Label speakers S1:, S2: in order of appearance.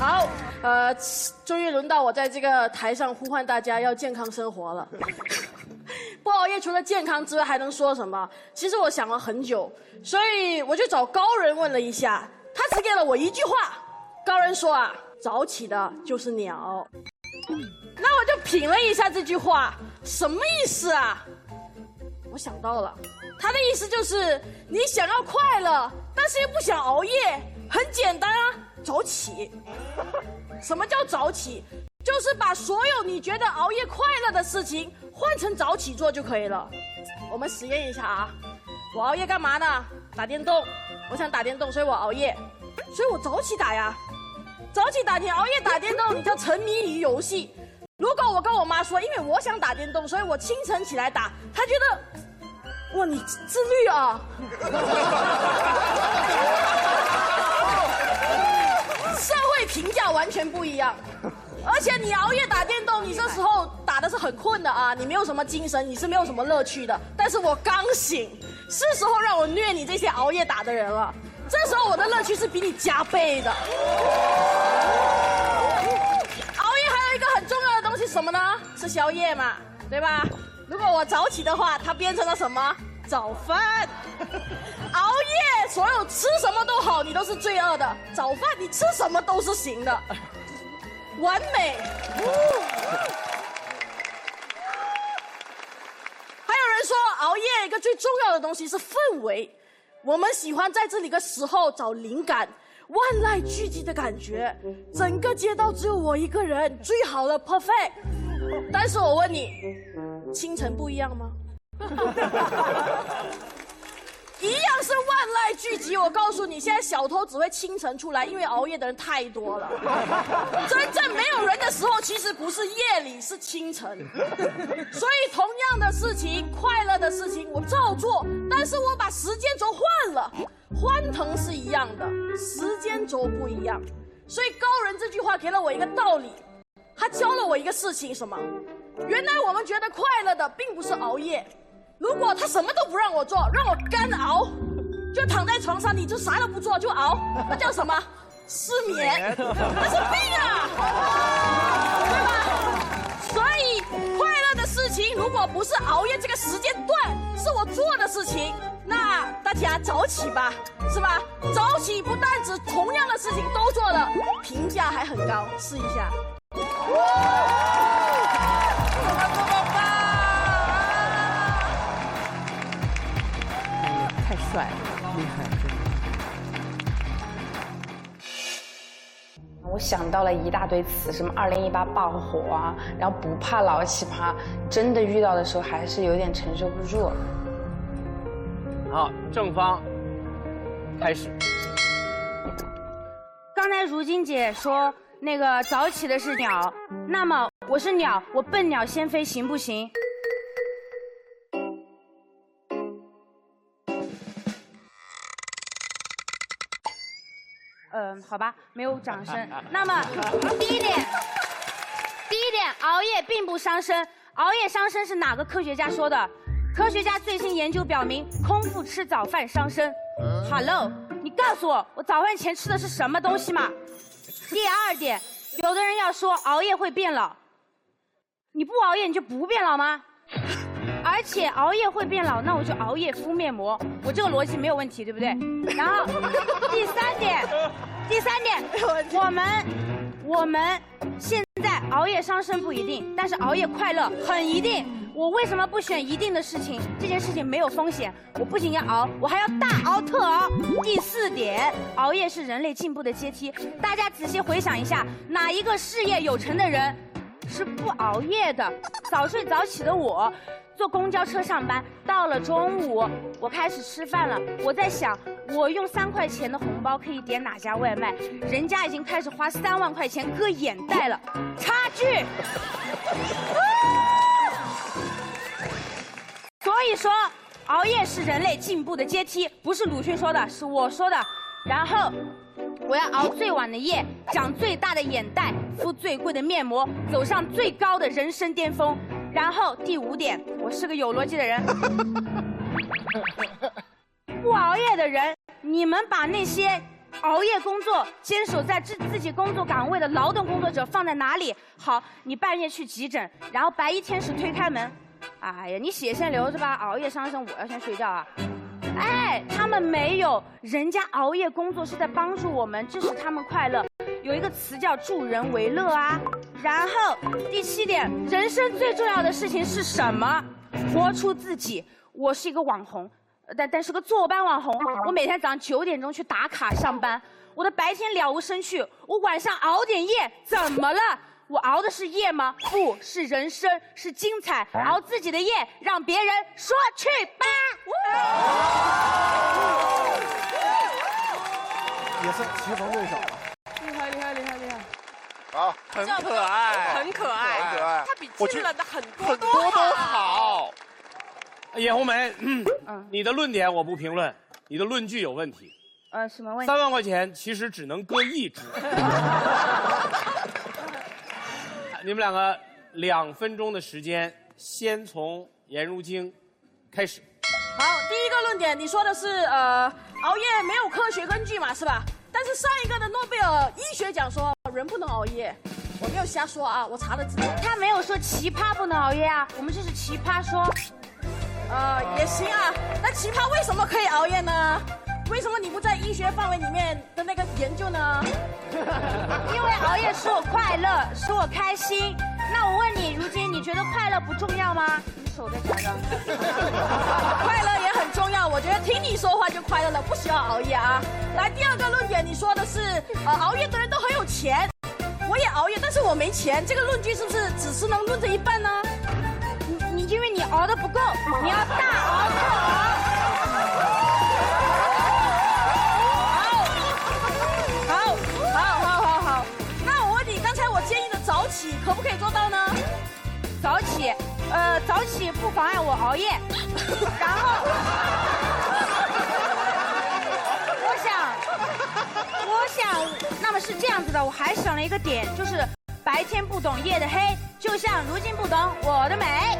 S1: 好，呃，终于轮到我在这个台上呼唤大家要健康生活了。不熬夜除了健康之外还能说什么？其实我想了很久，所以我就找高人问了一下，他只给了我一句话。高人说啊，早起的就是鸟。那我就品了一下这句话，什么意思啊？我想到了，他的意思就是你想要快乐，但是又不想熬夜，很简单啊。早起，什么叫早起？就是把所有你觉得熬夜快乐的事情换成早起做就可以了。我们实验一下啊，我熬夜干嘛呢？打电动，我想打电动，所以我熬夜，所以我早起打呀。早起打你熬夜打电动，你就沉迷于游戏。如果我跟我妈说，因为我想打电动，所以我清晨起来打，她觉得，哇，你自律啊。评价完全不一样，而且你熬夜打电动，你这时候打的是很困的啊，你没有什么精神，你是没有什么乐趣的。但是我刚醒，是时候让我虐你这些熬夜打的人了。这时候我的乐趣是比你加倍的。熬夜还有一个很重要的东西什么呢？吃宵夜嘛，对吧？如果我早起的话，它变成了什么？早饭。熬夜，所有吃什么都好，你都是罪恶的。早饭你吃什么都是行的，完美。还有人说熬夜一个最重要的东西是氛围，我们喜欢在这里的时候找灵感，万籁俱寂的感觉，整个街道只有我一个人，最好的 perfect。但是我问你，清晨不一样吗？一样是万籁俱寂。我告诉你，现在小偷只会清晨出来，因为熬夜的人太多了。真正没有人的时候，其实不是夜里，是清晨。所以同样的事情，快乐的事情，我照做，但是我把时间轴换了。欢腾是一样的，时间轴不一样。所以高人这句话给了我一个道理，他教了我一个事情，什么？原来我们觉得快乐的，并不是熬夜。如果他什么都不让我做，让我干熬，就躺在床上，你就啥都不做就熬，那叫什么？失眠，那是病啊，对吧？所以快乐的事情，如果不是熬夜这个时间段是我做的事情，那大家早起吧，是吧？早起不但只同样的事情都做了，评价还很高，试一下。
S2: 想到了一大堆词，什么二零一八爆火啊，然后不怕老奇葩，真的遇到的时候还是有点承受不住。
S3: 好，正方开始。
S4: 刚才如晶姐说那个早起的是鸟，那么我是鸟，我笨鸟先飞行不行？嗯，好吧，没有掌声。那么，第一点，第一点，熬夜并不伤身。熬夜伤身是哪个科学家说的？科学家最新研究表明，空腹吃早饭伤身。Hello，你告诉我，我早饭前吃的是什么东西嘛？第二点，有的人要说熬夜会变老，你不熬夜你就不变老吗？而且熬夜会变老，那我就熬夜敷面膜，我这个逻辑没有问题，对不对？然后第三点，第三点，我们我们现在熬夜伤身不一定，但是熬夜快乐很一定。我为什么不选一定的事情？这件事情没有风险，我不仅要熬，我还要大熬特熬。第四点，熬夜是人类进步的阶梯。大家仔细回想一下，哪一个事业有成的人是不熬夜的？早睡早起的我。坐公交车上班，到了中午，我开始吃饭了。我在想，我用三块钱的红包可以点哪家外卖？人家已经开始花三万块钱割眼袋了，差距。所以说，熬夜是人类进步的阶梯，不是鲁迅说的，是我说的。然后，我要熬最晚的夜，长最大的眼袋，敷最贵的面膜，走上最高的人生巅峰。然后第五点，我是个有逻辑的人。不熬夜的人，你们把那些熬夜工作、坚守在自自己工作岗位的劳动工作者放在哪里？好，你半夜去急诊，然后白衣天使推开门，哎呀，你血先流是吧？熬夜伤身，我要先睡觉啊。哎，他们没有，人家熬夜工作是在帮助我们，这使他们快乐。有一个词叫助人为乐啊。然后第七点，人生最重要的事情是什么？活出自己。我是一个网红，但但是个坐班网红。我每天早上九点钟去打卡上班，我的白天了无生趣，我晚上熬点夜，怎么了？我熬的是夜吗？不是人生，是精彩。熬自己的夜，让别人说去吧。
S5: 也是棋逢对手
S6: 好，
S7: 很可爱，很可爱，
S6: 很可爱
S7: 他比
S6: 我觉
S7: 亲人的很多
S6: 很多都好。
S3: 叶红梅，你的论点我不评论，你的论据有问题。
S4: 呃，什么问题？
S3: 三万块钱其实只能割一只。你们两个两分钟的时间，先从颜如晶开始。
S1: 好，第一个论点，你说的是呃，熬夜没有科学根据嘛，是吧？但是上一个的诺贝尔医学奖说人不能熬夜，我没有瞎说啊，我查了资料。
S4: 他没有说奇葩不能熬夜啊，我们这是奇葩说。
S1: 呃，也行啊。那奇葩为什么可以熬夜呢？为什么你不在医学范围里面的那个研究呢？
S4: 因为熬夜使我快乐，使我开心。那我问你，如今你觉得快乐不重要吗？你手在啥着？
S1: 快乐也重要，我觉得听你说话就快乐了，不需要熬夜啊。来，第二个论点，你说的是呃，熬夜的人都很有钱，我也熬夜，但是我没钱，这个论据是不是只是能论这一半呢？
S4: 你你因为你熬的不够，你要大熬特熬。
S1: 好，好，好，好，好。那我问你，刚才我建议的早起可不可以做到呢？
S4: 早起，呃，早起不妨碍我熬夜。然后，我想，我想，那么是这样子的，我还想了一个点，就是白天不懂夜的黑，就像如今不懂我的美。